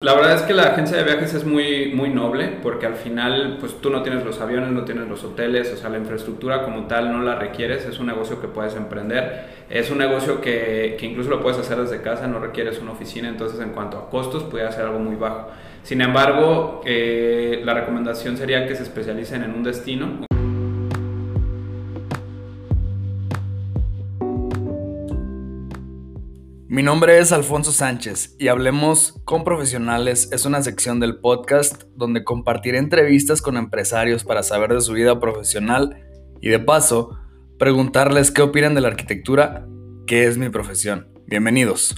La verdad es que la agencia de viajes es muy, muy noble porque al final pues tú no tienes los aviones, no tienes los hoteles, o sea, la infraestructura como tal no la requieres, es un negocio que puedes emprender, es un negocio que, que incluso lo puedes hacer desde casa, no requieres una oficina, entonces en cuanto a costos puede ser algo muy bajo. Sin embargo, eh, la recomendación sería que se especialicen en un destino Mi nombre es Alfonso Sánchez y Hablemos con Profesionales es una sección del podcast donde compartiré entrevistas con empresarios para saber de su vida profesional y de paso preguntarles qué opinan de la arquitectura, que es mi profesión. Bienvenidos.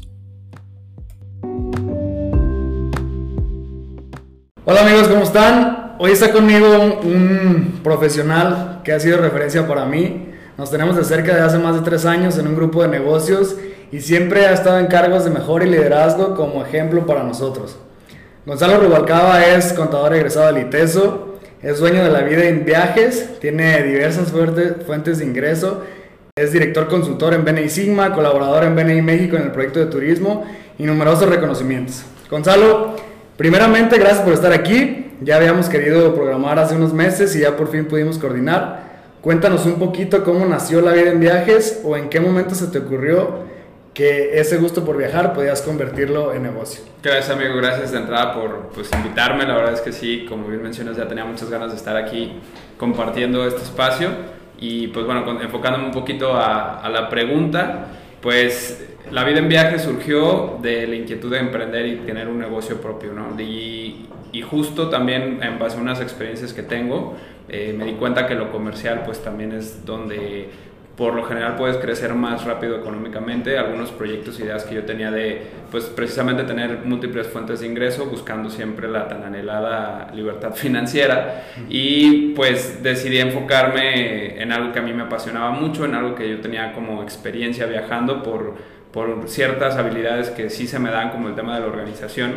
Hola amigos, ¿cómo están? Hoy está conmigo un, profesional que ha sido referencia para mí. Nos tenemos de cerca de hace más de tres años en un grupo de negocios y siempre ha estado en cargos de mejor y liderazgo como ejemplo para nosotros. Gonzalo Rubalcaba es contador egresado del ITESO, es dueño de la vida en viajes, tiene diversas fuentes de ingreso, es director consultor en BNI Sigma, colaborador en BNI México en el proyecto de turismo y numerosos reconocimientos. Gonzalo, primeramente gracias por estar aquí, ya habíamos querido programar hace unos meses y ya por fin pudimos coordinar. Cuéntanos un poquito cómo nació la vida en viajes o en qué momento se te ocurrió que ese gusto por viajar podías convertirlo en negocio. Gracias amigo, gracias de entrada por pues, invitarme, la verdad es que sí, como bien mencionas, ya tenía muchas ganas de estar aquí compartiendo este espacio y pues bueno, enfocándome un poquito a, la pregunta, pues la vida en viaje surgió de la inquietud de emprender y tener un negocio propio, ¿no? Y, y justo también en base a unas experiencias que tengo, eh, me di cuenta que lo comercial pues también es donde por lo general puedes crecer más rápido económicamente. Algunos proyectos, ideas que yo tenía de, pues precisamente tener múltiples fuentes de ingreso, buscando siempre la tan anhelada libertad financiera. Y pues decidí enfocarme en algo que a mí me apasionaba mucho, en algo que yo tenía como experiencia viajando por, por ciertas habilidades que sí se me dan, como el tema de la organización,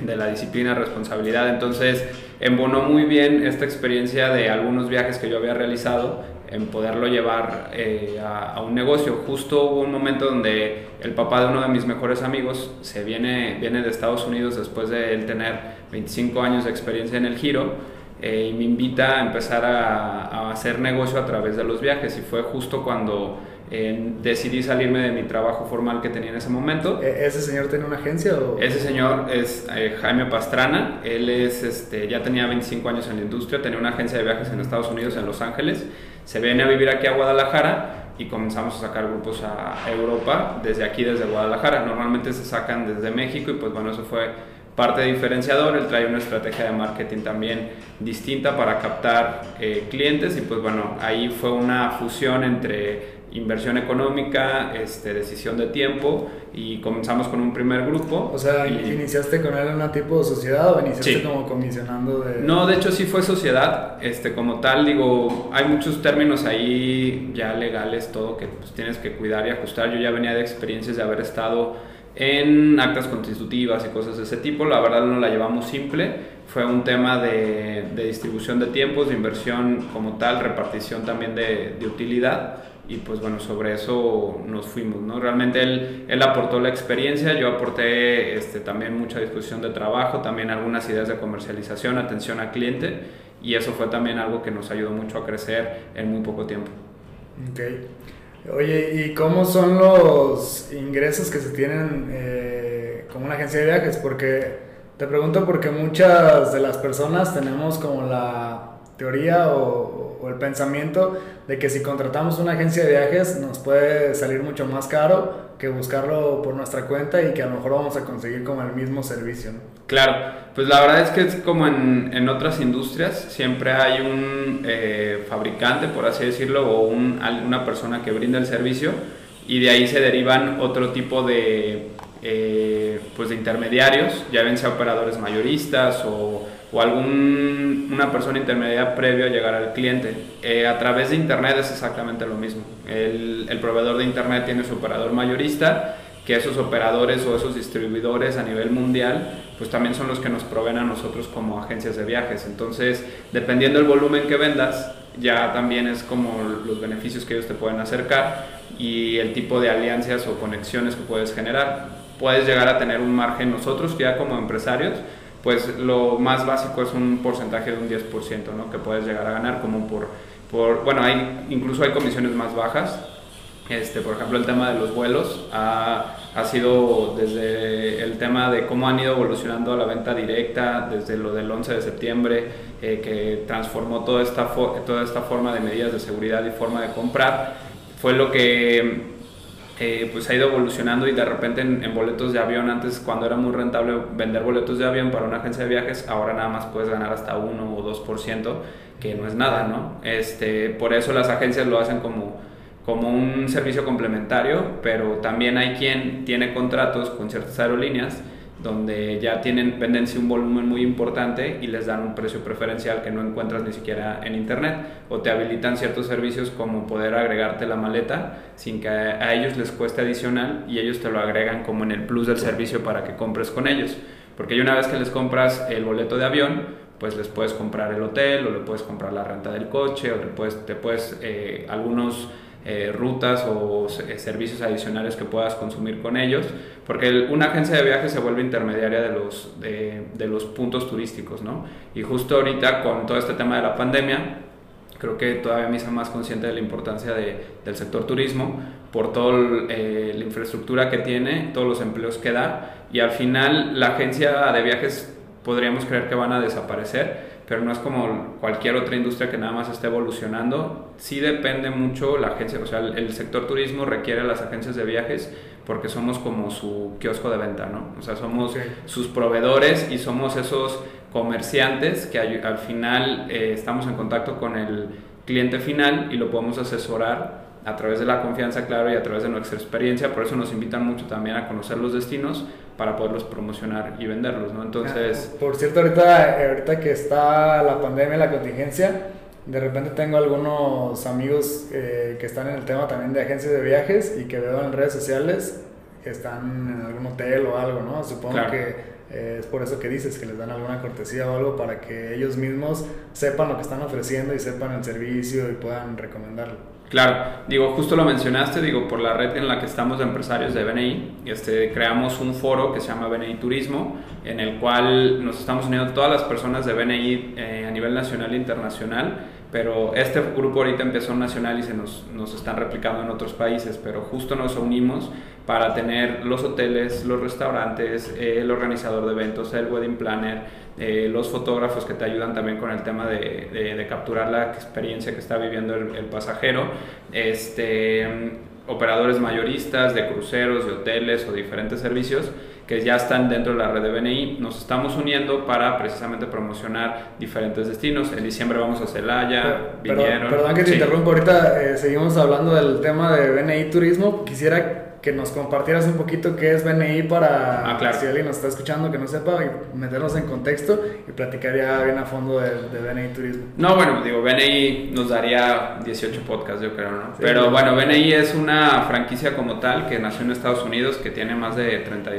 de la disciplina, responsabilidad. Entonces, embonó muy bien esta experiencia de algunos viajes que yo había realizado en poderlo llevar eh, a, un negocio. Justo hubo un momento donde el papá de uno de mis mejores amigos se viene, viene de Estados Unidos después de él tener 25 años de experiencia en el giro eh, y me invita a empezar a, a, hacer negocio a través de los viajes y fue justo cuando decidí salirme de mi trabajo formal que tenía en ese momento. ¿E-, ¿Ese señor tiene una agencia? O? Ese señor es eh, Jaime Pastrana, él es, este, ya tenía 25 años en la industria, tenía una agencia de viajes en Estados Unidos, en Los Ángeles, se viene a vivir aquí a Guadalajara y comenzamos a sacar grupos a Europa desde aquí, desde Guadalajara. Normalmente se sacan desde México y pues bueno, eso fue parte diferenciador, él trae una estrategia de marketing también distinta para captar eh, clientes y pues bueno, ahí fue una fusión entre inversión económica, este, decisión de tiempo y comenzamos con un primer grupo. O sea, ¿iniciaste con él en una tipo de sociedad o iniciaste como comisionando de...? No, de hecho sí fue sociedad, este, como tal, digo, hay muchos términos ahí ya legales, todo que pues, tienes que cuidar y ajustar. Yo ya venía de experiencias de haber estado en actas constitutivas y cosas de ese tipo, la verdad no la llevamos simple, fue un tema de, de distribución de tiempos, de inversión como tal, repartición también de, de utilidad y pues bueno, sobre eso nos fuimos, ¿no? Realmente él, él aportó la experiencia, yo aporté este, también mucha disposición de trabajo, también algunas ideas de comercialización, atención al cliente y eso fue también algo que nos ayudó mucho a crecer en muy poco tiempo. Ok. Oye, ¿y cómo son los ingresos que se tienen eh, como una agencia de viajes? Porque te pregunto porque muchas de las personas tenemos como la teoría o, el pensamiento de que si contratamos una agencia de viajes nos puede salir mucho más caro que buscarlo por nuestra cuenta y que a lo mejor vamos a conseguir como el mismo servicio. Claro, pues la verdad es que es como en, en otras industrias, siempre hay un eh, fabricante, por así decirlo, o un, una persona que brinda el servicio y de ahí se derivan otro tipo de, eh, pues de intermediarios, ya ven sea operadores mayoristas o o algún, una persona intermedia previo a llegar al cliente. Eh, a través de Internet es exactamente lo mismo. El, el, proveedor de Internet tiene su operador mayorista, que esos operadores o esos distribuidores a nivel mundial, pues también son los que nos proveen a nosotros como agencias de viajes. Entonces, dependiendo del volumen que vendas, ya también es como los beneficios que ellos te pueden acercar y el tipo de alianzas o conexiones que puedes generar. puedes llegar a tener un margen nosotros ya como empresarios pues lo más básico es un porcentaje de un 10%, ¿no? Que puedes llegar a ganar como por, por bueno, hay, incluso hay comisiones más bajas. Este, por ejemplo, el tema de los vuelos ha, ha sido desde el tema de cómo han ido evolucionando la venta directa, desde lo del 11 de septiembre, eh, que transformó toda esta, toda esta forma de medidas de seguridad y forma de comprar, fue lo que eh, pues ha ido evolucionando y de repente en, boletos de avión, antes cuando era muy rentable vender boletos de avión para una agencia de viajes, ahora nada más puedes ganar hasta 1 o 2%, que no es nada, ¿no? Este, por eso las agencias lo hacen como, como un servicio complementario, pero también hay quien tiene contratos con ciertas aerolíneas donde ya tienen, venden un volumen muy importante y les dan un precio preferencial que no encuentras ni siquiera en internet o te habilitan ciertos servicios como poder agregarte la maleta sin que a, ellos les cueste adicional y ellos te lo agregan como en el plus del servicio para que compres con ellos. Porque una vez que les compras el boleto de avión pues les puedes comprar el hotel o le puedes comprar la renta del coche o le puedes, te puedes eh, algunos eh, rutas o eh, servicios adicionales que puedas consumir con ellos, porque una agencia de viajes se vuelve intermediaria de los, de, los puntos turísticos, ¿no? Y justo ahorita con todo este tema de la pandemia, creo que todavía me hice más consciente de la importancia de, del sector turismo por toda eh, la infraestructura que tiene, todos los empleos que da y al final la agencia de viajes podríamos creer que van a desaparecer, pero no es como cualquier otra industria que nada más esté evolucionando. Sí depende mucho la agencia, o sea, el, sector turismo requiere a las agencias de viajes porque somos como su kiosco de venta, ¿no? O sea, somos sus proveedores y somos esos comerciantes que al final eh, estamos en contacto con el cliente final y lo podemos asesorar a través de la confianza, claro, y a través de nuestra experiencia. Por eso nos invitan mucho también a conocer los destinos para poderlos promocionar y venderlos, ¿no? Entonces... Por cierto, ahorita, ahorita que está la pandemia, la contingencia, de repente tengo algunos amigos eh, que están en el tema también de agencias de viajes y que veo en redes sociales que están en algún hotel o algo, ¿no? Supongo que eh, es por eso que dices que les dan alguna cortesía o algo para que ellos mismos sepan lo que están ofreciendo y sepan el servicio y puedan recomendarlo. Claro, digo, justo lo mencionaste, digo, por la red en la que estamos de empresarios de BNI, este, creamos un foro que se llama BNI Turismo, en el cual nos estamos uniendo todas las personas de BNI eh, a nivel nacional e internacional, pero este grupo ahorita empezó nacional y se nos, nos están replicando en otros países, pero justo nos unimos para tener los hoteles, los restaurantes, el organizador de eventos, el wedding planner, eh, los fotógrafos que te ayudan también con el tema de, de, capturar la experiencia que está viviendo el, pasajero, este, operadores mayoristas de cruceros, de hoteles o diferentes servicios que ya están dentro de la red de BNI. Nos estamos uniendo para precisamente promocionar diferentes destinos. En diciembre vamos a Celaya, vinieron. Perdón, que te interrumpo, ahorita eh, seguimos hablando del tema de BNI Turismo. Quisiera que nos compartieras un poquito qué es BNI para ah, si alguien nos está escuchando que no sepa y meternos en contexto y platicar ya bien a fondo de, BNI Turismo. No, bueno, digo, BNI nos daría 18 podcasts, yo creo, ¿no? Pero bueno, BNI es una franquicia como tal que nació en Estados Unidos, que tiene más de 30,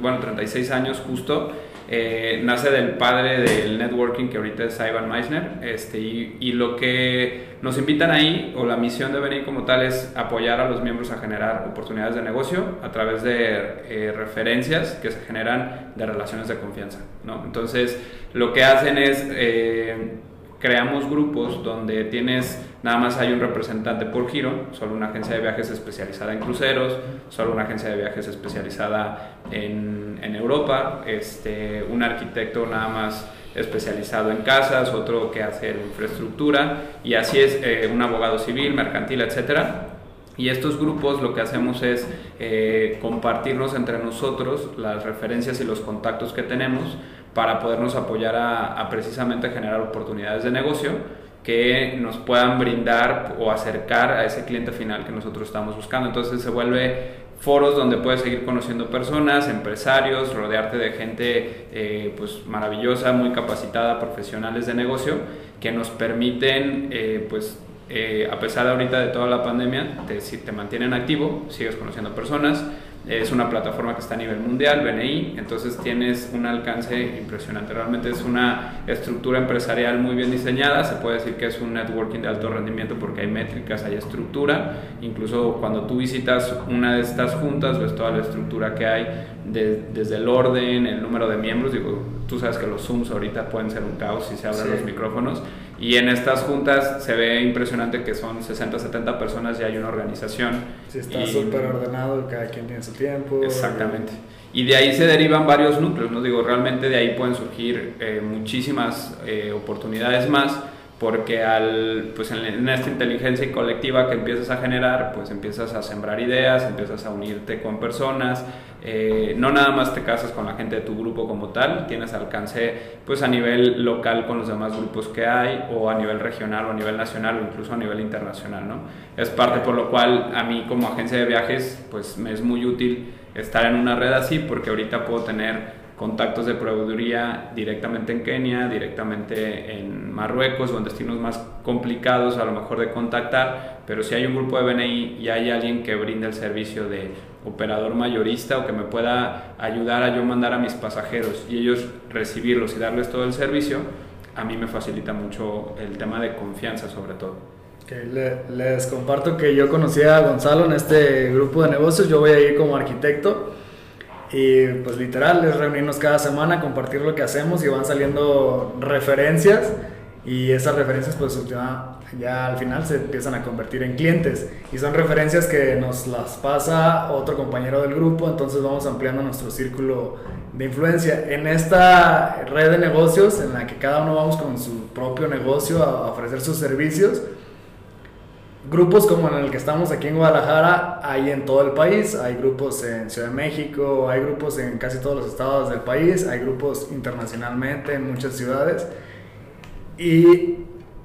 bueno, 36 años justo. Eh, nace del padre del networking que ahorita es Ivan Meisner este, y, y, lo que nos invitan ahí o la misión de venir como tal es apoyar a los miembros a generar oportunidades de negocio a través de eh, referencias que se generan de relaciones de confianza ¿no? entonces lo que hacen es eh, creamos grupos donde tienes, nada más hay un representante por giro, solo una agencia de viajes especializada en cruceros, solo una agencia de viajes especializada en, en Europa, este, un arquitecto nada más especializado en casas, otro que hace infraestructura y así es eh, un abogado civil, mercantil, etcétera. Y estos grupos lo que hacemos es eh, compartirnos entre nosotros las referencias y los contactos que tenemos para podernos apoyar a, precisamente generar oportunidades de negocio que nos puedan brindar o acercar a ese cliente final que nosotros estamos buscando. Entonces se vuelve foros donde puedes seguir conociendo personas, empresarios, rodearte de gente eh, pues maravillosa, muy capacitada, profesionales de negocio, que nos permiten eh, pues eh, a pesar de ahorita de toda la pandemia, te, te mantienen activo, sigues conociendo personas, es una plataforma que está a nivel mundial, BNI, entonces tienes un alcance impresionante. Realmente es una estructura empresarial muy bien diseñada, se puede decir que es un networking de alto rendimiento porque hay métricas, hay estructura. Incluso cuando tú visitas una de estas juntas, ves toda la estructura que hay desde el orden, el número de miembros, digo, tú sabes que los Zooms ahorita pueden ser un caos si se abren los micrófonos, y en estas juntas se ve impresionante que son 60, 70 personas y hay una organización. Sí, está súper ordenado, cada quien tiene su tiempo. Exactamente. Y de ahí se derivan varios núcleos, ¿no? Digo, realmente de ahí pueden surgir eh, muchísimas eh, oportunidades más porque al, pues en, esta inteligencia colectiva que empiezas a generar, pues empiezas a sembrar ideas, empiezas a unirte con personas, eh, no nada más te casas con la gente de tu grupo como tal, tienes alcance pues a nivel local con los demás grupos que hay, o a nivel regional, o a nivel nacional, o incluso a nivel internacional, ¿no? Es parte por lo cual a mí como agencia de viajes, pues me es muy útil estar en una red así, porque ahorita puedo tener contactos de proveeduría directamente en Kenia, directamente en Marruecos o en destinos más complicados a lo mejor de contactar, pero si hay un grupo de BNI y hay alguien que brinde el servicio de operador mayorista o que me pueda ayudar a yo mandar a mis pasajeros y ellos recibirlos y darles todo el servicio, a mí me facilita mucho el tema de confianza sobre todo. les comparto que yo conocí a Gonzalo en este grupo de negocios, yo voy a ir como arquitecto y pues literal es reunirnos cada semana, compartir lo que hacemos y van saliendo referencias y esas referencias pues ya, ya al final se empiezan a convertir en clientes y son referencias que nos las pasa otro compañero del grupo, entonces vamos ampliando nuestro círculo de influencia. En esta red de negocios en la que cada uno vamos con su propio negocio a ofrecer sus servicios, grupos como en el que estamos aquí en Guadalajara hay en todo el país, hay grupos en Ciudad de México, hay grupos en casi todos los estados del país, hay grupos internacionalmente en muchas ciudades. Y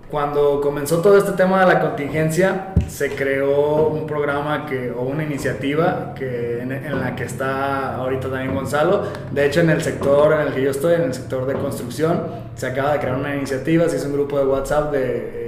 cuando comenzó todo este tema de la contingencia, se creó un programa que, o una iniciativa que, en, la que está ahorita también Gonzalo. De hecho, en el sector en el que yo estoy, en el sector de construcción, se acaba de crear una iniciativa, se hizo un grupo de WhatsApp de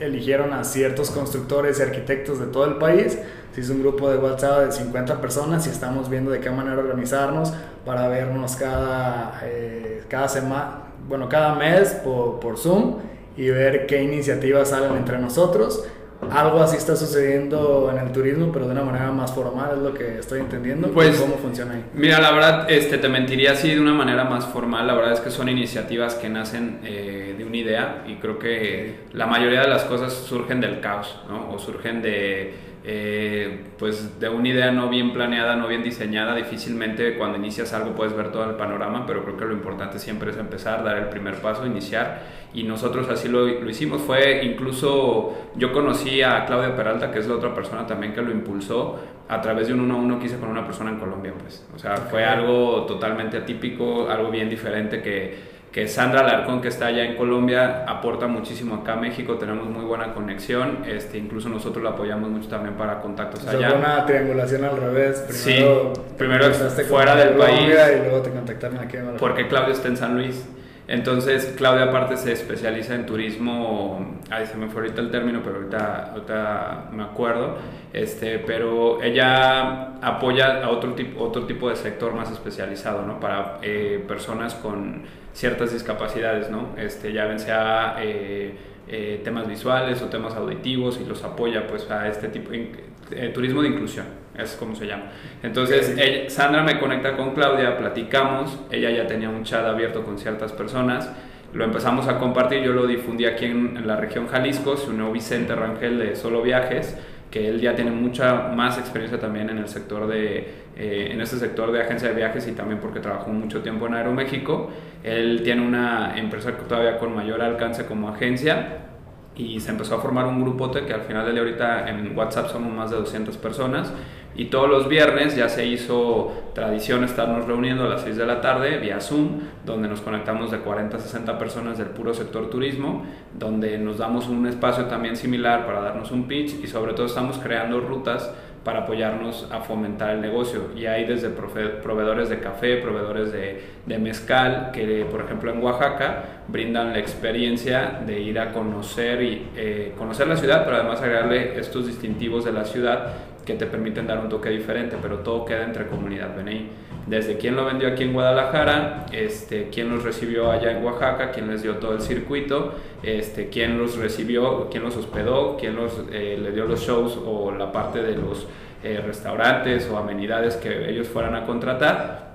eligieron a ciertos constructores y arquitectos de todo el país. Se hizo un grupo de WhatsApp de 50 personas y estamos viendo de qué manera organizarnos para vernos cada, eh, cada semana, bueno, cada mes por, por Zoom y ver qué iniciativas salen entre nosotros algo así está sucediendo en el turismo, pero de una manera más formal, es lo que estoy entendiendo. Pues, ¿Cómo funciona ahí? Mira, la verdad, este, te mentiría así de una manera más formal. La verdad es que son iniciativas que nacen eh, de una idea y creo que la mayoría de las cosas surgen del caos, ¿no? O surgen de eh, pues de una idea no bien planeada, no bien diseñada, difícilmente cuando inicias algo puedes ver todo el panorama, pero creo que lo importante siempre es empezar, dar el primer paso, iniciar, y nosotros así lo, lo hicimos. Fue incluso, yo conocí a Claudia Peralta, que es la otra persona también que lo impulsó, a través de un uno a uno que hice con una persona en Colombia, pues. O sea, fue algo totalmente atípico, algo bien diferente que que Sandra Larcón, que está allá en Colombia, aporta muchísimo acá a México, tenemos muy buena conexión, este, incluso nosotros la apoyamos mucho también para contactos allá. una triangulación al revés, primero, sí, primero fuera del país y luego te contactaron aquí Porque Claudio está en San Luis. Entonces, Claudia aparte se especializa en turismo, ay, se me fue ahorita el término, pero ahorita, ahorita me acuerdo, este, pero ella apoya a otro tipo, otro tipo de sector más especializado, ¿no? Para eh, personas con ciertas discapacidades, ¿no? Este, ya ven sea eh, eh, temas visuales o temas auditivos y los apoya pues a este tipo de eh, turismo de inclusión, es como se llama. Entonces, Sandra me conecta con Claudia, platicamos, ella ya tenía un chat abierto con ciertas personas, lo empezamos a compartir, yo lo difundí aquí en, en la región Jalisco, se unió Vicente Rangel de Solo Viajes, que él ya tiene mucha más experiencia también en el sector de, eh, en este sector de agencia de viajes y también porque trabajó mucho tiempo en Aeroméxico. Él tiene una empresa todavía con mayor alcance como agencia y se empezó a formar un grupote que al final día ahorita en WhatsApp somos más de 200 personas y todos los viernes ya se hizo tradición estarnos reuniendo a las 6 de la tarde vía Zoom, donde nos conectamos de 40 a 60 personas del puro sector turismo, donde nos damos un espacio también similar para darnos un pitch y sobre todo estamos creando rutas para apoyarnos a fomentar el negocio. Y hay desde proveedores de café, proveedores de, de, mezcal, que por ejemplo en Oaxaca brindan la experiencia de ir a conocer, y, eh, conocer la ciudad, pero además agregarle estos distintivos de la ciudad que te permiten dar un toque diferente, pero todo queda entre comunidad BNI. Desde quién lo vendió aquí en Guadalajara, este, quién los recibió allá en Oaxaca, quién les dio todo el circuito, este, quién los recibió, quién los hospedó, quién los, eh, le dio los shows o la parte de los eh, restaurantes o amenidades que ellos fueran a contratar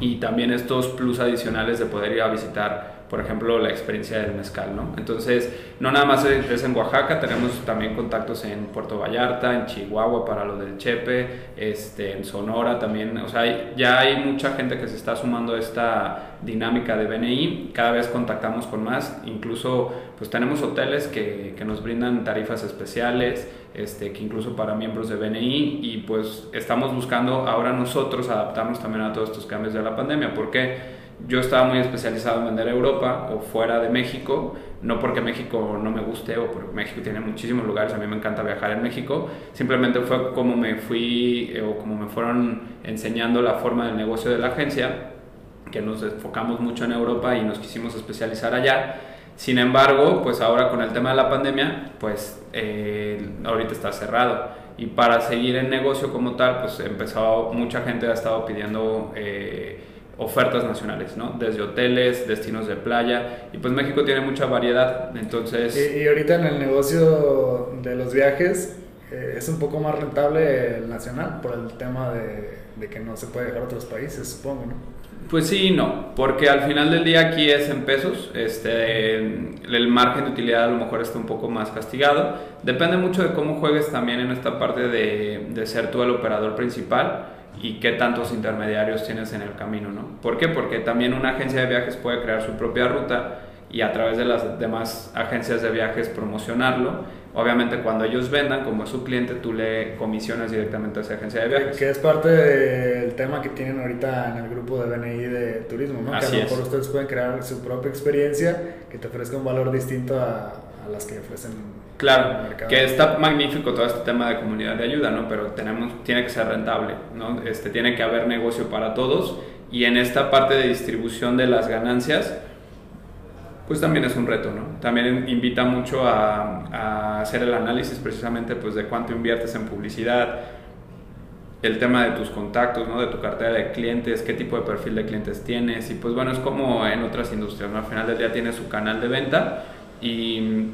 y también estos plus adicionales de poder ir a visitar por ejemplo, la experiencia del mezcal, ¿no? Entonces, no nada más es en Oaxaca, tenemos también contactos en Puerto Vallarta, en Chihuahua para lo del Chepe, este, en Sonora también, o sea, ya hay mucha gente que se está sumando a esta dinámica de BNI, cada vez contactamos con más, incluso pues tenemos hoteles que, que nos brindan tarifas especiales, este, que incluso para miembros de BNI y pues estamos buscando ahora nosotros adaptarnos también a todos estos cambios de la pandemia, porque yo estaba muy especializado en vender a Europa o fuera de México, no porque México no me guste o porque México tiene muchísimos lugares, a mí me encanta viajar en México, simplemente fue como me fui eh, o como me fueron enseñando la forma del negocio de la agencia, que nos enfocamos mucho en Europa y nos quisimos especializar allá. Sin embargo, pues ahora con el tema de la pandemia, pues eh, ahorita está cerrado. Y para seguir el negocio como tal, pues empezó, mucha gente ha estado pidiendo... Eh, ofertas nacionales, ¿no? Desde hoteles, destinos de playa, y pues México tiene mucha variedad, entonces... Y, ahorita en el negocio de los viajes eh, es un poco más rentable el nacional por el tema de, de, que no se puede dejar a otros países, supongo, ¿no? Pues sí y no, porque al final del día aquí es en pesos, este, el margen de utilidad a lo mejor está un poco más castigado, depende mucho de cómo juegues también en esta parte de, de ser tú el operador principal, y qué tantos intermediarios tienes en el camino, ¿no? ¿Por qué? Porque también una agencia de viajes puede crear su propia ruta y a través de las demás agencias de viajes promocionarlo. Obviamente cuando ellos vendan, como es su cliente, tú le comisionas directamente a esa agencia de viajes. Que es parte del tema que tienen ahorita en el grupo de BNI de turismo, ¿no? que a lo mejor ustedes pueden crear su propia experiencia que te ofrezca un valor distinto a, a las que ofrecen Claro, que está magnífico todo este tema de comunidad de ayuda, ¿no? Pero tenemos, tiene que ser rentable, ¿no? Este, tiene que haber negocio para todos y en esta parte de distribución de las ganancias, pues también es un reto, ¿no? También invita mucho a, a hacer el análisis precisamente pues de cuánto inviertes en publicidad, el tema de tus contactos, ¿no? De tu cartera de clientes, qué tipo de perfil de clientes tienes y pues bueno, es como en otras industrias, ¿no? Al final del día tienes su canal de venta y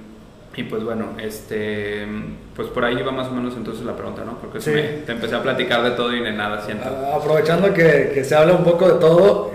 y pues bueno, este, pues por ahí va más o menos entonces la pregunta, ¿no? Porque te empecé a platicar de todo y de nada, siento. Aprovechando que, que se habla un poco de todo,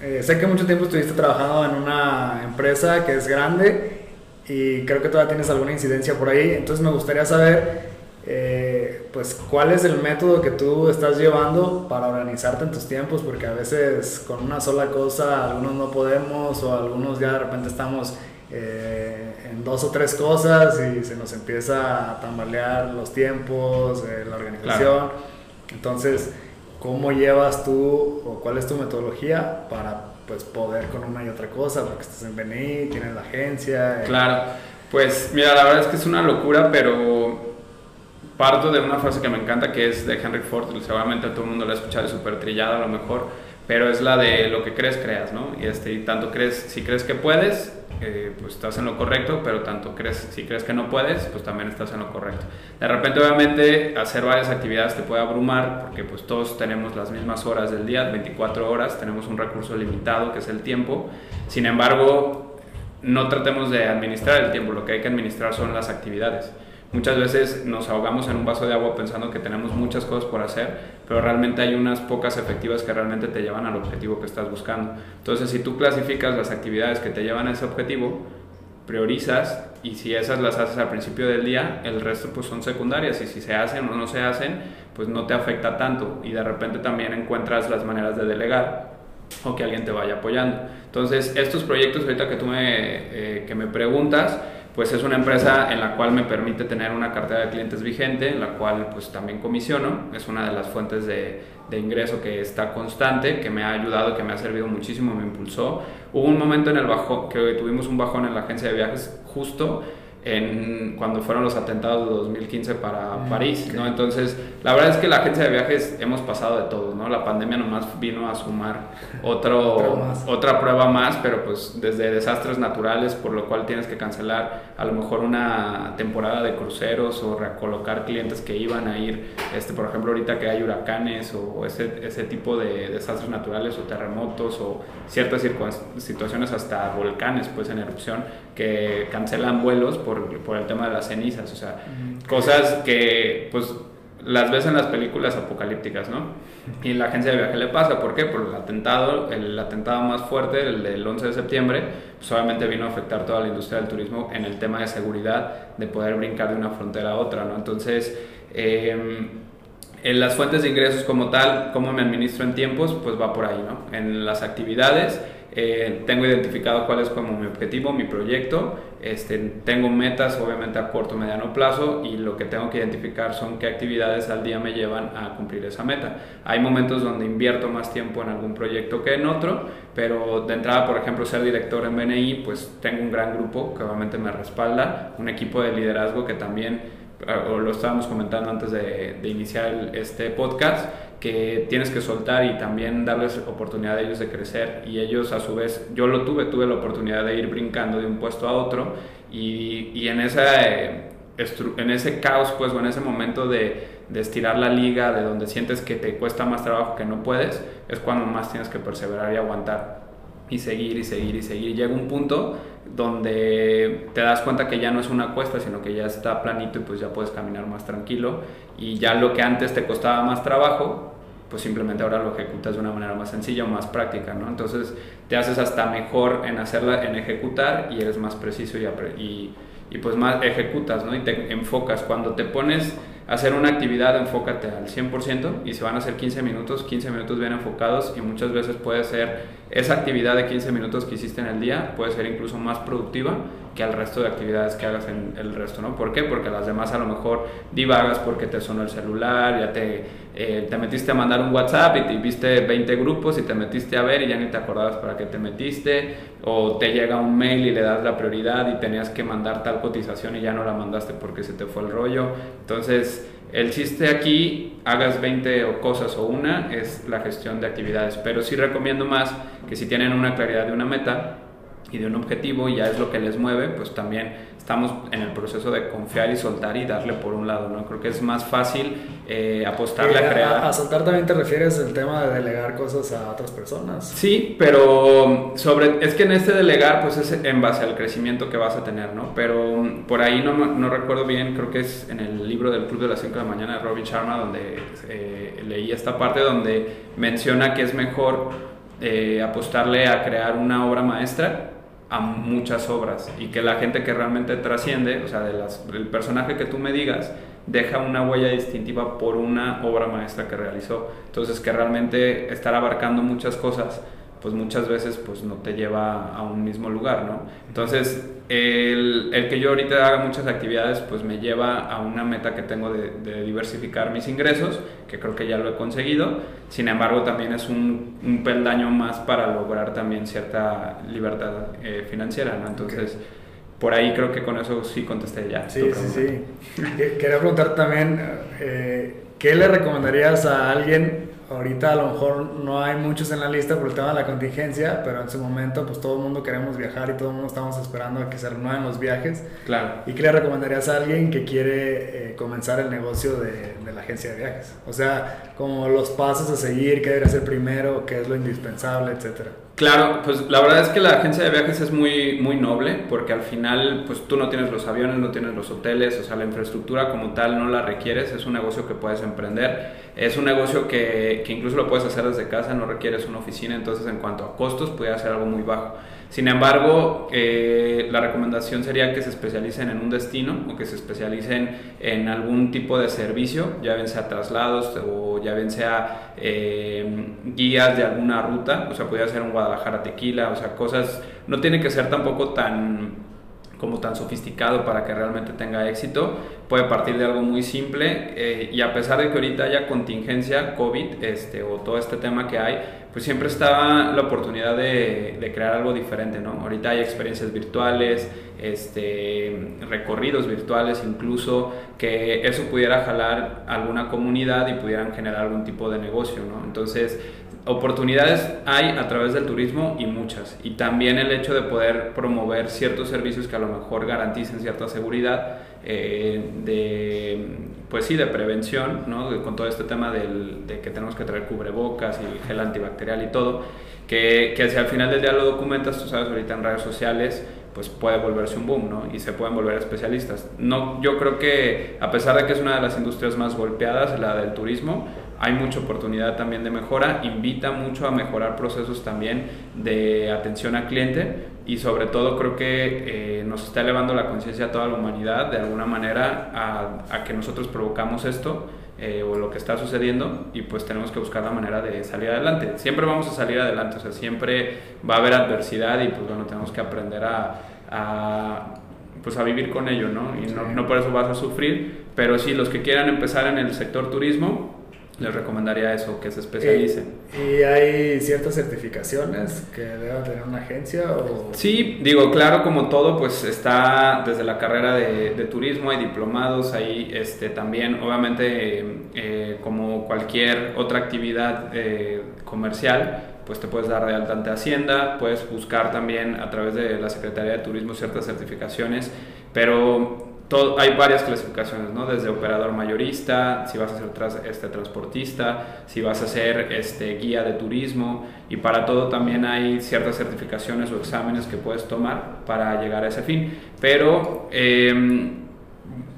eh, sé que mucho tiempo estuviste trabajando en una empresa que es grande y creo que todavía tienes alguna incidencia por ahí, entonces me gustaría saber, eh, pues, cuál es el método que tú estás llevando para organizarte en tus tiempos, porque a veces con una sola cosa algunos no podemos o algunos ya de repente estamos eh, en dos o tres cosas y se nos empieza a tambalear los tiempos, eh, la organización. Entonces, ¿cómo llevas tú o cuál es tu metodología para pues, poder con una y otra cosa? Porque estás en BNI, tienes la agencia. Eh. Claro, pues mira, la verdad es que es una locura, pero parto de una frase que me encanta que es de Henry Ford, seguramente todo el mundo la ha escuchado, es súper trillada a lo mejor, pero es la de lo que crees, creas, ¿no? Y, este, y tanto crees, si crees que puedes, pues estás en lo correcto, pero tanto crees, si crees que no puedes, pues también estás en lo correcto. De repente, obviamente, hacer varias actividades te puede abrumar, porque pues todos tenemos las mismas horas del día, 24 horas, tenemos un recurso limitado que es el tiempo. Sin embargo, no tratemos de administrar el tiempo, lo que hay que administrar son las actividades. Muchas veces nos ahogamos en un vaso de agua pensando que tenemos muchas cosas por hacer, pero realmente hay unas pocas efectivas que realmente te llevan al objetivo que estás buscando. Entonces, si tú clasificas las actividades que te llevan a ese objetivo, priorizas y si esas las haces al principio del día, el resto pues son secundarias y si se hacen o no se hacen, pues no te afecta tanto y de repente también encuentras las maneras de delegar o que alguien te vaya apoyando. Entonces, estos proyectos ahorita que tú me, eh, que me preguntas, pues es una empresa en la cual me permite tener una cartera de clientes vigente, en la cual pues también comisiono, es una de las fuentes de, de ingreso que está constante, que me ha ayudado, que me ha servido muchísimo, me impulsó. Hubo un momento en el bajo, que tuvimos un bajón en la agencia de viajes justo en, cuando fueron los atentados de 2015 para mm, París, ¿no? Entonces, la verdad es que la agencia de viajes hemos pasado de todo, ¿no? La pandemia nomás vino a sumar otro, otra prueba más, pero pues desde desastres naturales, por lo cual tienes que cancelar a lo mejor una temporada de cruceros o recolocar clientes que iban a ir, este, por ejemplo, ahorita que hay huracanes o ese, ese tipo de desastres naturales o terremotos o ciertas situaciones hasta volcanes pues en erupción que cancelan vuelos por, por el tema de las cenizas, o sea, cosas que pues las ves en las películas apocalípticas, ¿no? Y en la agencia de viaje le pasa, ¿por qué? Por el atentado, el atentado más fuerte, el del 11 de septiembre, pues obviamente vino a afectar toda la industria del turismo en el tema de seguridad, de poder brincar de una frontera a otra, ¿no? Entonces, em, en las fuentes de ingresos como tal, cómo me administro en tiempos, pues va por ahí, ¿no? En las actividades, eh, tengo identificado cuál es como mi objetivo, mi proyecto, este, tengo metas obviamente a corto, mediano plazo y lo que tengo que identificar son qué actividades al día me llevan a cumplir esa meta. Hay momentos donde invierto más tiempo en algún proyecto que en otro, pero de entrada, por ejemplo, ser director en BNI, pues tengo un gran grupo que obviamente me respalda, un equipo de liderazgo que también, o lo estábamos comentando antes de, de iniciar este podcast, que tienes que soltar y también darles oportunidad a ellos de crecer. Y ellos a su vez, yo lo tuve, tuve la oportunidad de ir brincando de un puesto a otro y, y en, esa, eh, en ese caos, pues, o en ese momento de, de, estirar la liga, de donde sientes que te cuesta más trabajo, que no puedes, es cuando más tienes que perseverar y aguantar y seguir y seguir y seguir. Llega un punto donde te das cuenta que ya no es una cuesta, sino que ya está planito y pues ya puedes caminar más tranquilo y ya lo que antes te costaba más trabajo, pues simplemente ahora lo ejecutas de una manera más sencilla o más práctica, ¿no? Entonces te haces hasta mejor en hacerla, en ejecutar y eres más preciso y, y, pues más ejecutas, ¿no? Y te enfocas. Cuando te pones hacer una actividad, enfócate al 100% y se van a hacer 15 minutos, 15 minutos bien enfocados y muchas veces puede ser esa actividad de 15 minutos que hiciste en el día, puede ser incluso más productiva que al resto de actividades que hagas en el resto, ¿no? ¿Por qué? Porque las demás a lo mejor divagas porque te sonó el celular, ya te, eh, te metiste a mandar un WhatsApp y te viste 20 grupos y te metiste a ver y ya ni te acordabas para qué te metiste, o te llega un mail y le das la prioridad y tenías que mandar tal cotización y ya no la mandaste porque se te fue el rollo. Entonces, el chiste aquí, hagas 20 o cosas o una, es la gestión de actividades, pero sí recomiendo más que si tienen una claridad de una meta, y de un objetivo y ya es lo que les mueve, pues también estamos en el proceso de confiar y soltar y darle por un lado, ¿no? Creo que es más fácil eh, apostarle a crear. A, soltar también te refieres al tema de delegar cosas a otras personas. Sí, pero sobre, es que en este delegar pues es en base al crecimiento que vas a tener, ¿no? Pero por ahí no, no recuerdo bien, creo que es en el libro del Club de las 5 de la mañana de Robin Sharma donde eh, leí esta parte donde menciona que es mejor eh, apostarle a crear una obra maestra a muchas obras y que la gente que realmente trasciende, o sea, de del personaje que tú me digas, deja una huella distintiva por una obra maestra que realizó. Entonces, que realmente estar abarcando muchas cosas pues muchas veces pues no te lleva a un mismo lugar, ¿no? Entonces, el, el, que yo ahorita haga muchas actividades pues me lleva a una meta que tengo de, de, diversificar mis ingresos, que creo que ya lo he conseguido, sin embargo también es un, un peldaño más para lograr también cierta libertad eh, financiera, ¿no? Entonces... Okay. Por ahí creo que con eso sí contesté ya. Sí, sí, sí. Quería preguntar también, eh, ¿qué le recomendarías a alguien Ahorita a lo mejor no hay muchos en la lista por el tema de la contingencia, pero en su momento pues todo el mundo queremos viajar y todo el mundo estamos esperando a que se renueven los viajes. Claro. ¿Y qué le recomendarías a alguien que quiere eh, comenzar el negocio de, de, la agencia de viajes? O sea, como los pasos a seguir, qué debería hacer primero, qué es lo indispensable, etcétera. Claro, pues la verdad es que la agencia de viajes es muy, muy noble porque al final pues tú no tienes los aviones, no tienes los hoteles, o sea, la infraestructura como tal no la requieres, es un negocio que puedes emprender, es un negocio que, que incluso lo puedes hacer desde casa, no requieres una oficina, entonces en cuanto a costos puede ser algo muy bajo. Sin embargo, eh, la recomendación sería que se especialicen en un destino o que se especialicen en algún tipo de servicio, ya bien sea traslados o ya bien sea eh, guías de alguna ruta, o sea, podría ser un Guadalajara Tequila, o sea, cosas, no tiene que ser tampoco tan como tan sofisticado para que realmente tenga éxito, puede partir de algo muy simple eh, y a pesar de que ahorita haya contingencia, COVID este, o todo este tema que hay, pues siempre está la oportunidad de, de, crear algo diferente, ¿no? Ahorita hay experiencias virtuales, este, recorridos virtuales incluso, que eso pudiera jalar alguna comunidad y pudieran generar algún tipo de negocio, ¿no? Entonces, oportunidades hay a través del turismo y muchas. Y también el hecho de poder promover ciertos servicios que a lo mejor garanticen cierta seguridad, eh, de pues sí, de prevención, ¿no? con todo este tema del, de que tenemos que traer cubrebocas y gel antibacterial y todo, que, que si al final del día lo documentas, tú sabes, ahorita en redes sociales, pues puede volverse un boom, ¿no? Y se pueden volver especialistas. No, yo creo que a pesar de que es una de las industrias más golpeadas, la del turismo, hay mucha oportunidad también de mejora, invita mucho a mejorar procesos también de atención al cliente y sobre todo creo que eh, nos está elevando la conciencia a toda la humanidad de alguna manera a, a que nosotros provocamos esto eh, o lo que está sucediendo y pues tenemos que buscar la manera de salir adelante. Siempre vamos a salir adelante, o sea, siempre va a haber adversidad y pues bueno, tenemos que aprender a, a pues a vivir con ello, ¿no? Y no, no por eso vas a sufrir, pero sí, los que quieran empezar en el sector turismo, les recomendaría eso, que se especialicen. ¿Y, hay ciertas certificaciones que deba tener una agencia? O... Sí, digo, claro, como todo, pues está desde la carrera de, turismo, hay diplomados, hay este, también, obviamente, eh, como cualquier otra actividad eh, comercial, pues te puedes dar de alta ante Hacienda, puedes buscar también a través de la Secretaría de Turismo ciertas certificaciones, pero hay varias clasificaciones, ¿no? Desde operador mayorista, si vas a ser este, transportista, si vas a ser este, guía de turismo y para todo también hay ciertas certificaciones o exámenes que puedes tomar para llegar a ese fin. Pero em,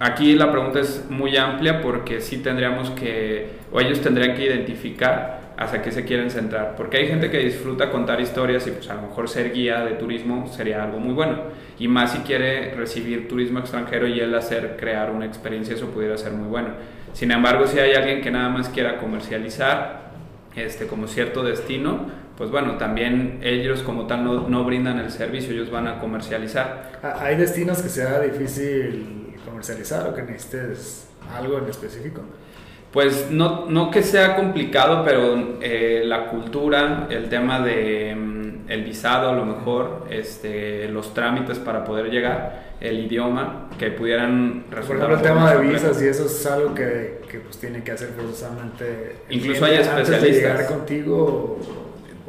aquí la pregunta es muy amplia porque sí tendríamos que, o ellos tendrían que identificar hacia qué se quieren centrar. Porque hay gente que disfruta contar historias y pues a lo mejor ser guía de turismo sería algo muy bueno. Y más si quiere recibir turismo extranjero y él hacer, crear una experiencia, eso pudiera ser muy bueno. Sin embargo, si hay alguien que nada más quiera comercializar este, como cierto destino, pues bueno, también ellos como tal no, no brindan el servicio, ellos van a comercializar. ¿Hay destinos que sea difícil comercializar o que necesites algo en específico? Pues no, no que sea complicado, pero eh, la cultura, el tema de mm, el visado a lo mejor, este, los trámites para poder llegar, el idioma, que pudieran resultar... Por ejemplo, el tema de visas y eso es algo que, que pues tiene que hacer forzosamente... Incluso hay especialistas. Antes de llegar contigo...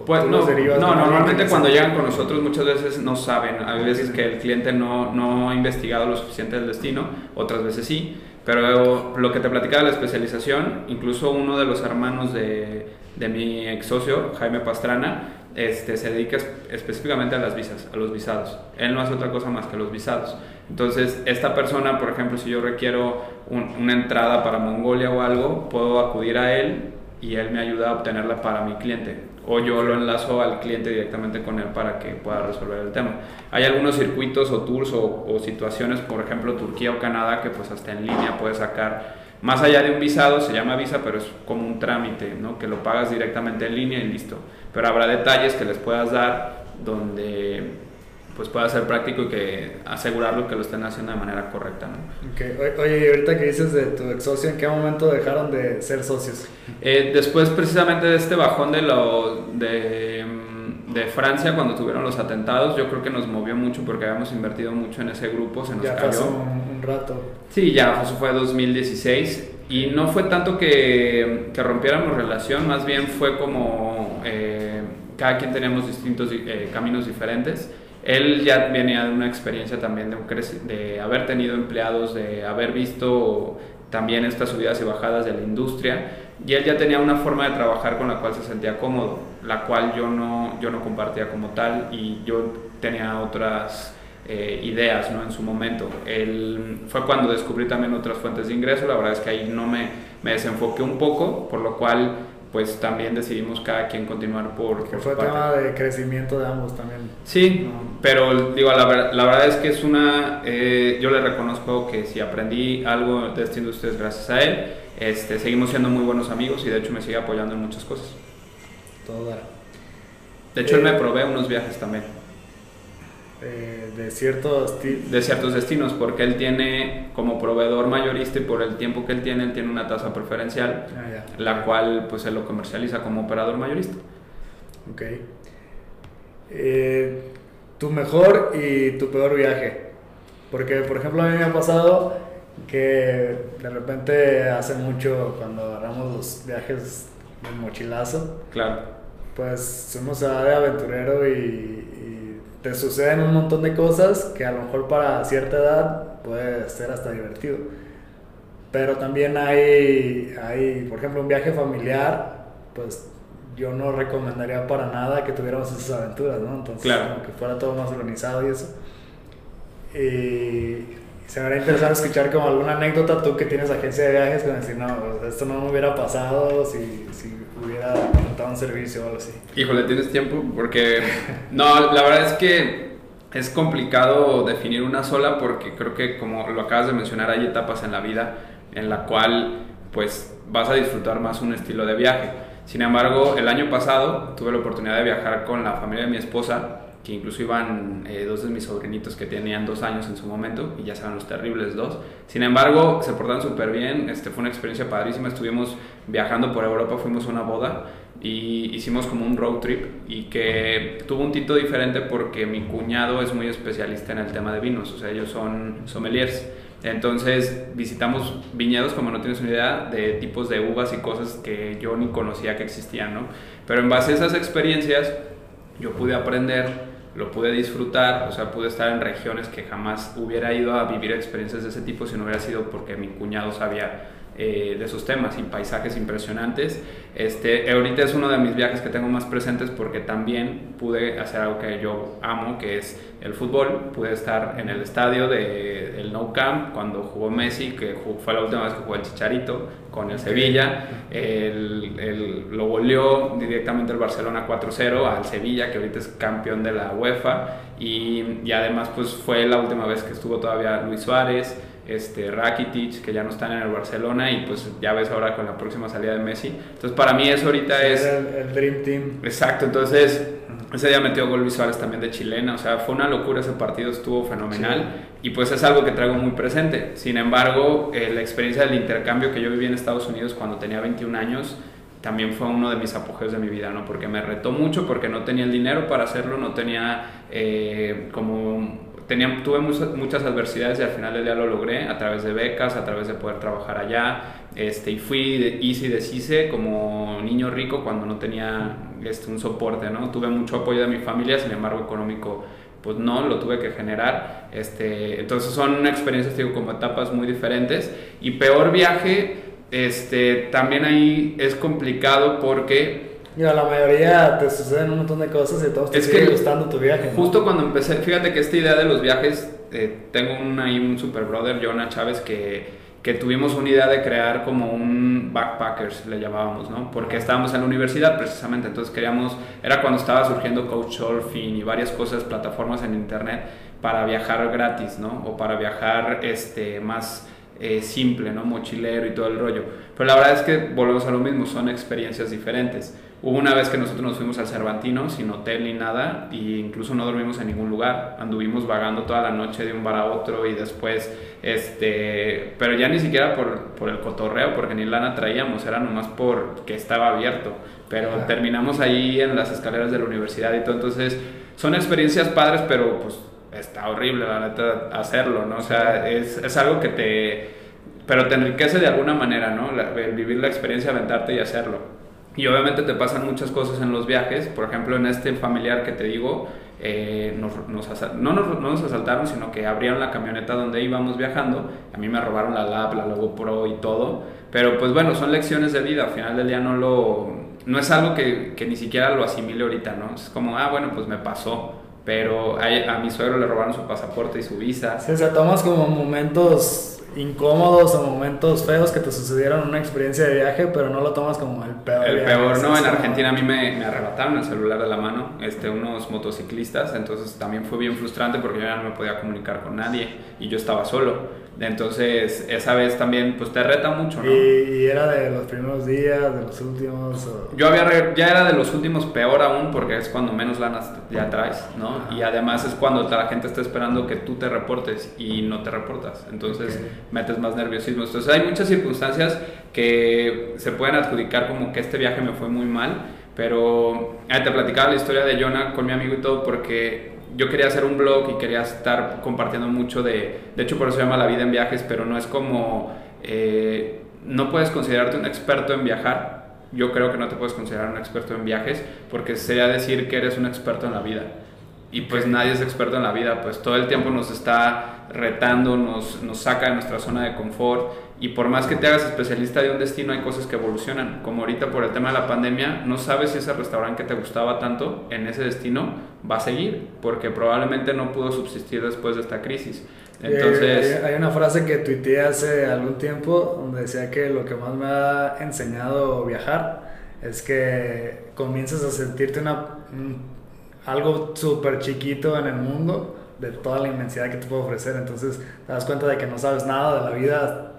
Pues no, no normalmente cuando llegan con nosotros muchas veces no saben, hay veces que el cliente no, no ha investigado lo suficiente del destino, otras veces sí, pero lo que te platicaba de la especialización, incluso uno de los hermanos de, de mi ex socio, Jaime Pastrana, este, se dedica específicamente a las visas, a los visados. Él no hace otra cosa más que los visados. Entonces, esta persona, por ejemplo, si yo requiero una entrada para Mongolia o algo, puedo acudir a él y él me ayuda a obtenerla para mi cliente o yo lo enlazo al cliente directamente con él para que pueda resolver el tema. Hay algunos circuitos o tours o, situaciones, por ejemplo Turquía o Canadá, que pues hasta en línea puedes sacar, más allá de un visado, se llama visa, pero es como un trámite, ¿no? que lo pagas directamente en línea y listo. Pero habrá detalles que les puedas dar donde pues pueda ser práctico y que asegurarlo que lo estén haciendo de manera correcta. ¿no? Oye, y ahorita que dices de tu ex socio, ¿en qué momento dejaron de ser socios? Eh, después precisamente de este bajón de, lo, de, de, Francia, cuando tuvieron los atentados, yo creo que nos movió mucho porque habíamos invertido mucho en ese grupo, se nos ya cayó. Pasó un, rato. Sí, ya, eso fue 2016. Y no fue tanto que, que rompiéramos relación, más bien fue como eh, cada quien teníamos distintos eh, caminos diferentes él ya venía de una experiencia también de, haber tenido empleados, de haber visto también estas subidas y bajadas de la industria y él ya tenía una forma de trabajar con la cual se sentía cómodo, la cual yo no, yo no compartía como tal y yo tenía otras eh, ideas ¿no? en su momento. Él, fue cuando descubrí también otras fuentes de ingreso, la verdad es que ahí no me, me desenfoqué un poco, por lo cual pues también decidimos cada quien continuar por... Que fue tema de crecimiento de ambos también. Sí, pero digo, la, la, verdad es que es una... Eh, yo le reconozco que si aprendí algo de esta industria es gracias a él. Este, seguimos siendo muy buenos amigos y de hecho me sigue apoyando en muchas cosas. Todo De hecho, él me provee unos viajes también. Eh, de ciertos de ciertos destinos porque él tiene como proveedor mayorista y por el tiempo que él tiene él tiene una tasa preferencial ah, la cual pues él lo comercializa como operador mayorista. Ok. Eh, tu mejor y tu peor viaje. Porque por ejemplo a mí me ha pasado que de repente hace mucho cuando agarramos los viajes del mochilazo claro. pues fuimos a de aventurero y te suceden un montón de cosas que a lo mejor para cierta edad puede ser hasta divertido. pero también hay, hay, por ejemplo, un viaje familiar, pues yo no recomendaría para nada que tuviéramos esas aventuras, ¿no? Entonces, Claro. como que fuera todo más organizado y eso. Y se me haría interesante escuchar como alguna anécdota tú que tienes agencia de viajes, como decir, no, esto no me hubiera pasado si, si hubiera contratado un servicio o algo así. Híjole, ¿tienes tiempo? Porque no, la verdad es que es complicado definir una sola porque creo que como lo acabas de mencionar hay etapas en la vida en la cual pues vas a disfrutar más un estilo de viaje. Sin embargo, el año pasado tuve la oportunidad de viajar con la familia de mi esposa, que incluso iban eh, dos de mis sobrinitos que tenían dos años en su momento, y ya saben los terribles dos. Sin embargo, se portaron súper bien, este, fue una experiencia padrísima, estuvimos viajando por Europa, fuimos a una boda y hicimos como un road trip y que tuvo un tito diferente porque mi cuñado es muy especialista en el tema de vinos, o sea, ellos son sommeliers. Entonces visitamos viñedos, como no tienes una idea, de tipos de uvas y cosas que yo ni conocía que existían, ¿no? Pero en base a esas experiencias yo pude aprender, lo pude disfrutar, o sea, pude estar en regiones que jamás hubiera ido a vivir experiencias de ese tipo si no hubiera sido porque mi cuñado sabía eh, de esos temas y paisajes impresionantes. Este, ahorita es uno de mis viajes que tengo más presentes porque también pude hacer algo que yo amo, que es el fútbol. Pude estar en el estadio del de, Nou Camp cuando jugó Messi, que jugó, fue la última vez que jugó el Chicharito con el Sevilla. El, el, goleó directamente el Barcelona 4-0 al Sevilla, que ahorita es campeón de la UEFA. Y, y además pues fue la última vez que estuvo todavía Luis Suárez este, Rakitic, que ya no están en el Barcelona, y pues ya ves ahora con la próxima salida de Messi. Entonces, para mí eso ahorita Sí, es... El, el Dream Team. Exacto, entonces ese día metió gol Luis Suárez también de chilena, o sea, fue una locura ese partido, estuvo fenomenal y pues es algo que traigo muy presente. Sin embargo, eh, la experiencia del intercambio que yo viví en Estados Unidos cuando tenía 21 años también fue uno de mis apogeos de mi vida, ¿no? Porque me retó mucho, porque no tenía el dinero para hacerlo, no tenía eh, como tenía, tuve muchas, adversidades y al final del día lo logré a través de becas, a través de poder trabajar allá. Este, y fui, hice y deshice como niño rico cuando no tenía este, un soporte, ¿no? Tuve mucho apoyo de mi familia, sin embargo, económico pues no, lo tuve que generar. Este, entonces son experiencias, digo, como etapas muy diferentes. Y peor viaje, este, también ahí es complicado porque y a la mayoría te suceden un montón de cosas y todos te es sigue que gustando tu viaje. ¿no? Justo cuando empecé, fíjate que esta idea de los viajes, eh, tengo un, ahí un super brother, Jonah Chávez, que, que tuvimos una idea de crear como un backpackers, le llamábamos, ¿no? Porque estábamos en la universidad precisamente, entonces queríamos, era cuando estaba surgiendo Couchsurfing y varias cosas, plataformas en internet para viajar gratis, ¿no? O para viajar este, más eh, simple, ¿no? Mochilero y todo el rollo. Pero la verdad es que volvemos a lo mismo, son experiencias diferentes. Hubo una vez que nosotros nos fuimos al Cervantino sin hotel ni nada e incluso no dormimos en ningún lugar. Anduvimos vagando toda la noche de un bar a otro y después, este, pero ya ni siquiera por, por el cotorreo, porque ni lana traíamos, era nomás porque estaba abierto. Pero terminamos ahí en las escaleras de la universidad y todo. Entonces, son experiencias padres, pero pues está horrible, la neta, hacerlo, ¿no? O sea, es, es algo que te... Pero te enriquece de alguna manera, ¿no? La- el vivir la experiencia, aventarte y hacerlo. Y obviamente te pasan muchas cosas en los viajes. Por ejemplo, en este familiar que te digo, eh, nos, nos no, nos, no nos asaltaron, sino que abrieron la camioneta donde íbamos viajando. A mí me robaron la lab, la Logo Pro y todo. Pero pues bueno, son lecciones de vida. Al final del día no lo... No es algo que, que ni siquiera lo asimile ahorita, ¿no? Es como, ah, bueno, pues me pasó. Pero a, a mi suegro le robaron su pasaporte y su visa. Sí, o sea, tomas como momentos incómodos o momentos feos que te sucedieron en una experiencia de viaje, pero no lo tomas como el peor. El viaje. peor, no, en Argentina a mí me, me arrebataron el celular de la mano, este, unos motociclistas, entonces también fue bien frustrante porque yo ya no me podía comunicar con nadie y yo estaba solo. Entonces, esa vez también, pues te reta mucho, ¿no? Y, era de los primeros días, de los últimos. o- Yo había re- ya era de los últimos peor aún porque es cuando menos lanas ya traes, ¿no? Ajá. Y además es cuando la gente está esperando que tú te reportes y no te reportas. Entonces. Metes más nerviosismo. Entonces hay muchas circunstancias que se pueden adjudicar como que este viaje me fue muy mal, pero eh, te platicaba la historia de Jonah con mi amigo y todo porque yo quería hacer un blog y quería estar compartiendo mucho de, de hecho por eso se llama La vida en viajes, pero no es como, eh, no puedes considerarte un experto en viajar, yo creo que no te puedes considerar un experto en viajes porque sería decir que eres un experto en la vida. y pues nadie es experto en la vida, pues todo el tiempo nos está retando, nos, nos saca de nuestra zona de confort y por más que te hagas especialista de un destino hay cosas que evolucionan, como ahorita por el tema de la pandemia, no sabes si ese restaurante que te gustaba tanto en ese destino va a seguir, porque probablemente no pudo subsistir después de esta crisis. Entonces, hay, una frase que tuiteé hace algún tiempo donde decía que lo que más me ha enseñado viajar es que comienzas a sentirte una, algo súper chiquito en el mundo de toda la inmensidad que te puede ofrecer. Entonces te das cuenta de que no sabes nada de la vida.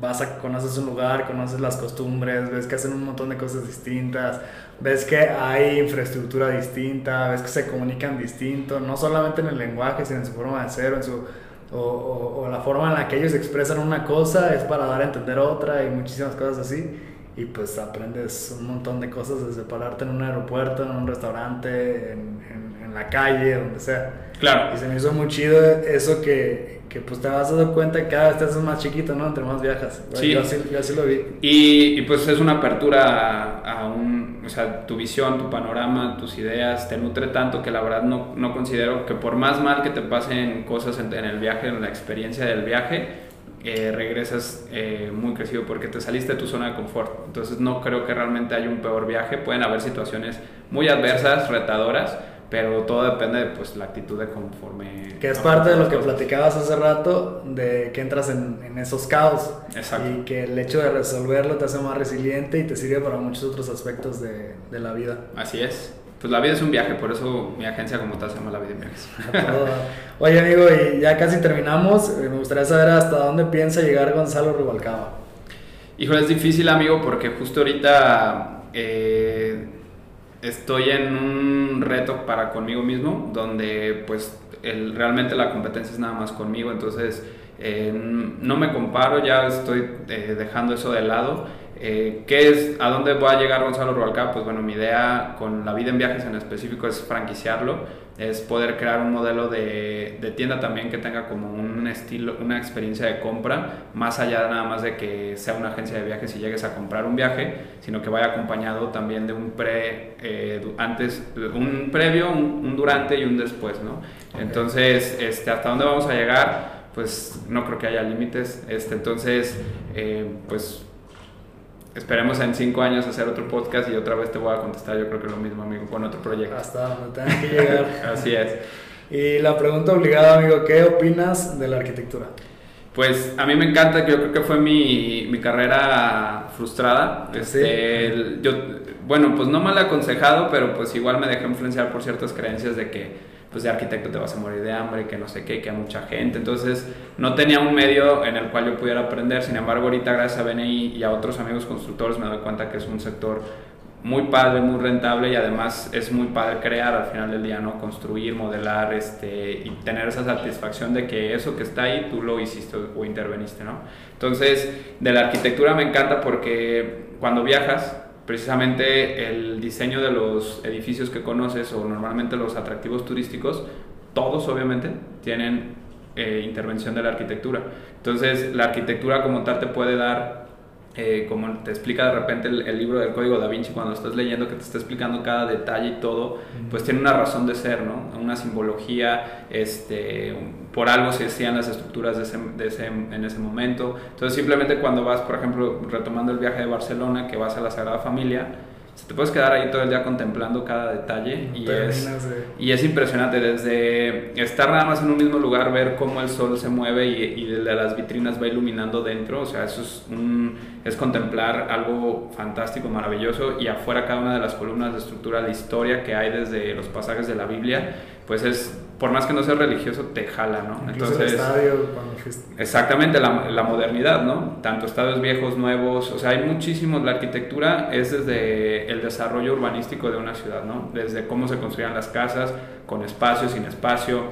Vas a conoces un lugar, conoces las costumbres, ves que hacen un montón de cosas distintas, ves que hay infraestructura distinta, ves que se comunican distinto, no solamente en el lenguaje, sino en su forma de ser, en su o, la forma en la que ellos expresan una cosa es para dar a entender otra y muchísimas cosas así. Y pues aprendes un montón de cosas desde pararte en un aeropuerto, en un restaurante, en, en la calle, donde sea. Claro. Y se me hizo muy chido eso que, que pues te vas dar cuenta que cada vez te haces más chiquito, ¿no? Entre más viajas. Sí. Yo así, yo así lo vi. Y, y, pues es una apertura a, a, un, o sea, tu visión, tu panorama, tus ideas, te nutre tanto que la verdad no, no considero que por más mal que te pasen cosas en, en el viaje, en la experiencia del viaje, eh, regresas eh, muy crecido porque te saliste de tu zona de confort. Entonces no creo que realmente haya un peor viaje. Pueden haber situaciones muy adversas, retadoras, pero todo depende de pues, la actitud de conforme... Que es parte de lo que platicabas hace rato, de que entras en, en, esos caos. Exacto. Y que el hecho de resolverlo te hace más resiliente y te sirve para muchos otros aspectos de, de la vida. Así es. Pues la vida es un viaje, por eso mi agencia como tal se llama La Vida en Viajes. Oye amigo, y ya casi terminamos, me gustaría saber hasta dónde piensa llegar Gonzalo Rubalcaba. Híjole, es difícil amigo porque justo ahorita... Eh, estoy en un reto para conmigo mismo, donde pues el, realmente la competencia es nada más conmigo, entonces eh, no me comparo, ya estoy eh, dejando eso de lado. Eh, ¿Qué es, a dónde va a llegar Gonzalo Rubalcaba? Pues bueno, mi idea con la vida en viajes en específico es franquiciarlo, es poder crear un modelo de, de, tienda también que tenga como un estilo, una experiencia de compra, más allá nada más de que sea una agencia de viajes y llegues a comprar un viaje, sino que vaya acompañado también de un pre, eh, antes, un previo, un, un, durante y un después, ¿no? Entonces, este, ¿hasta dónde vamos a llegar? Pues no creo que haya límites, este, entonces, eh, pues esperemos en cinco años hacer otro podcast y otra vez te voy a contestar, yo creo que lo mismo, amigo, con otro proyecto. Hasta donde tengas que llegar. Así es. Y la pregunta obligada, amigo, ¿qué opinas de la arquitectura? Pues a mí me encanta, yo creo que fue mi, mi carrera frustrada. Este, ¿Sí? yo, bueno, pues no mal aconsejado, pero pues igual me dejé influenciar por ciertas creencias de que pues de arquitecto te vas a morir de hambre, que no sé qué, que hay mucha gente. Entonces no tenía un medio en el cual yo pudiera aprender. Sin embargo, ahorita gracias a BNI y a otros amigos constructores me doy cuenta que es un sector muy padre, muy rentable y además es muy padre crear al final del día, ¿no? Construir, modelar este, y tener esa satisfacción de que eso que está ahí tú lo hiciste o interveniste, ¿no? Entonces, de la arquitectura me encanta porque cuando viajas, precisamente el diseño de los edificios que conoces o normalmente los atractivos turísticos, todos obviamente tienen eh, intervención de la arquitectura. Entonces, la arquitectura como tal te puede dar eh, como te explica de repente el, el, libro del Código da Vinci, cuando estás leyendo que te está explicando cada detalle y todo, pues tiene una razón de ser, ¿no? Una simbología, este, por algo se hacían las estructuras de ese, de ese, en ese momento. Entonces simplemente cuando vas, por ejemplo, retomando el viaje de Barcelona, que vas a la Sagrada Familia, te puedes quedar ahí todo el día contemplando cada detalle y es, y es impresionante desde estar nada más en un mismo lugar, ver cómo el sol se mueve y, y desde las vitrinas va iluminando dentro, o sea, eso es, un, es contemplar algo fantástico, maravilloso y afuera cada una de las columnas de estructura, la historia que hay desde los pasajes de la Biblia, pues es, por más que no sea religioso, te jala, ¿no? Incluso Entonces, el estadio cuando. Exactamente, la, la, modernidad, ¿no? Tanto estadios viejos, nuevos, o sea, hay muchísimos, la arquitectura es desde el desarrollo urbanístico de una ciudad, ¿no? Desde cómo se construían las casas, con espacio, sin espacio,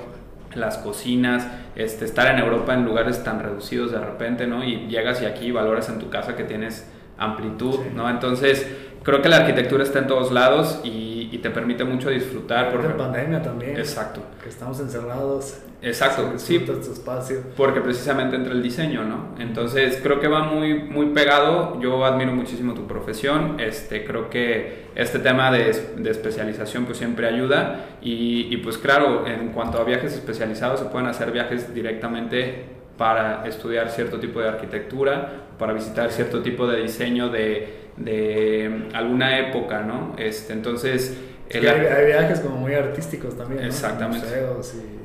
las cocinas, este, estar en Europa en lugares tan reducidos de repente, ¿no? Y llegas y aquí valoras en tu casa que tienes amplitud, sí. ¿no? Entonces, creo que la arquitectura está en todos lados y, y te permite mucho disfrutar. Por en pandemia también. Exacto. Que estamos encerrados. Exacto, sí. Tu espacio. Porque precisamente entre el diseño, ¿no? Entonces creo que va muy, muy pegado. Yo admiro muchísimo tu profesión. Este, creo que este tema de, de especialización pues siempre ayuda. Y, y, pues claro, en cuanto a viajes especializados, se pueden hacer viajes directamente para estudiar cierto tipo de arquitectura, para visitar cierto tipo de diseño de, de alguna época, ¿no? Este, entonces hay, viajes como muy artísticos también. Exactamente.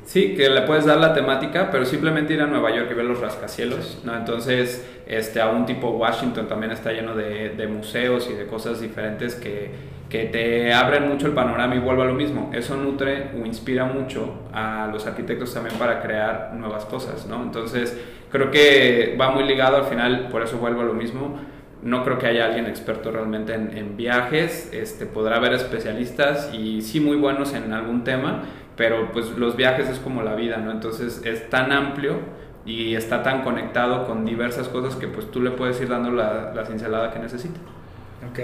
Sí, que le puedes dar la temática, pero simplemente ir a Nueva York y ver los rascacielos, ¿no? Entonces, este, a un tipo Washington también está lleno de, de museos y de cosas diferentes que, que, te abren mucho el panorama y vuelvo a lo mismo. Eso nutre o inspira mucho a los arquitectos también para crear nuevas cosas, ¿no? Entonces, creo que va muy ligado al final, por eso vuelvo a lo mismo no creo que haya alguien experto realmente en, viajes, este, podrá haber especialistas y sí muy buenos en algún tema, pero pues los viajes es como la vida, ¿no? Entonces es tan amplio y está tan conectado con diversas cosas que pues tú le puedes ir dando la, la cincelada que necesita. Ok.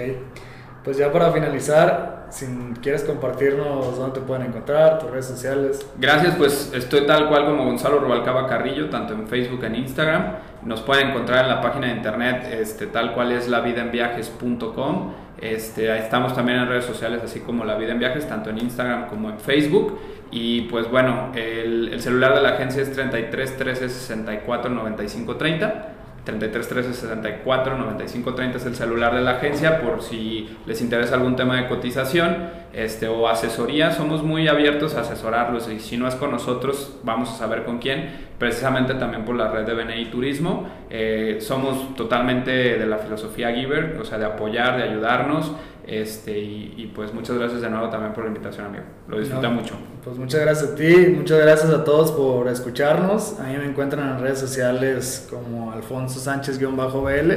Pues ya para finalizar, si quieres compartirnos dónde te pueden encontrar, tus redes sociales. Gracias, pues estoy tal cual como Gonzalo Rubalcaba Carrillo, tanto en Facebook en Instagram. Nos pueden encontrar en la página de internet este, tal cual es lavidaenviajes.com. Este, estamos también en redes sociales así como La Vida en Viajes, tanto en Instagram como en Facebook. Y pues bueno, el, el celular de la agencia es 33 13 64 95 30. 33 13 64 95 30 es el celular de la agencia por si les interesa algún tema de cotización este, o asesoría. Somos muy abiertos a asesorarlos y si no es con nosotros, vamos a saber con quién. Precisamente también por la red de BNI Turismo. Eh, somos totalmente de la filosofía Giver, o sea, de apoyar, de ayudarnos. Este, y, pues muchas gracias de nuevo también por la invitación, amigo. Lo disfruta mucho. Pues muchas gracias a ti, muchas gracias a todos por escucharnos. A mí me encuentran en redes sociales como Alfonso Sánchez-BL.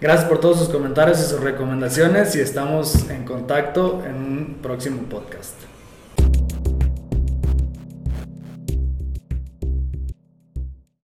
Gracias por todos sus comentarios y sus recomendaciones y estamos en contacto en un próximo podcast.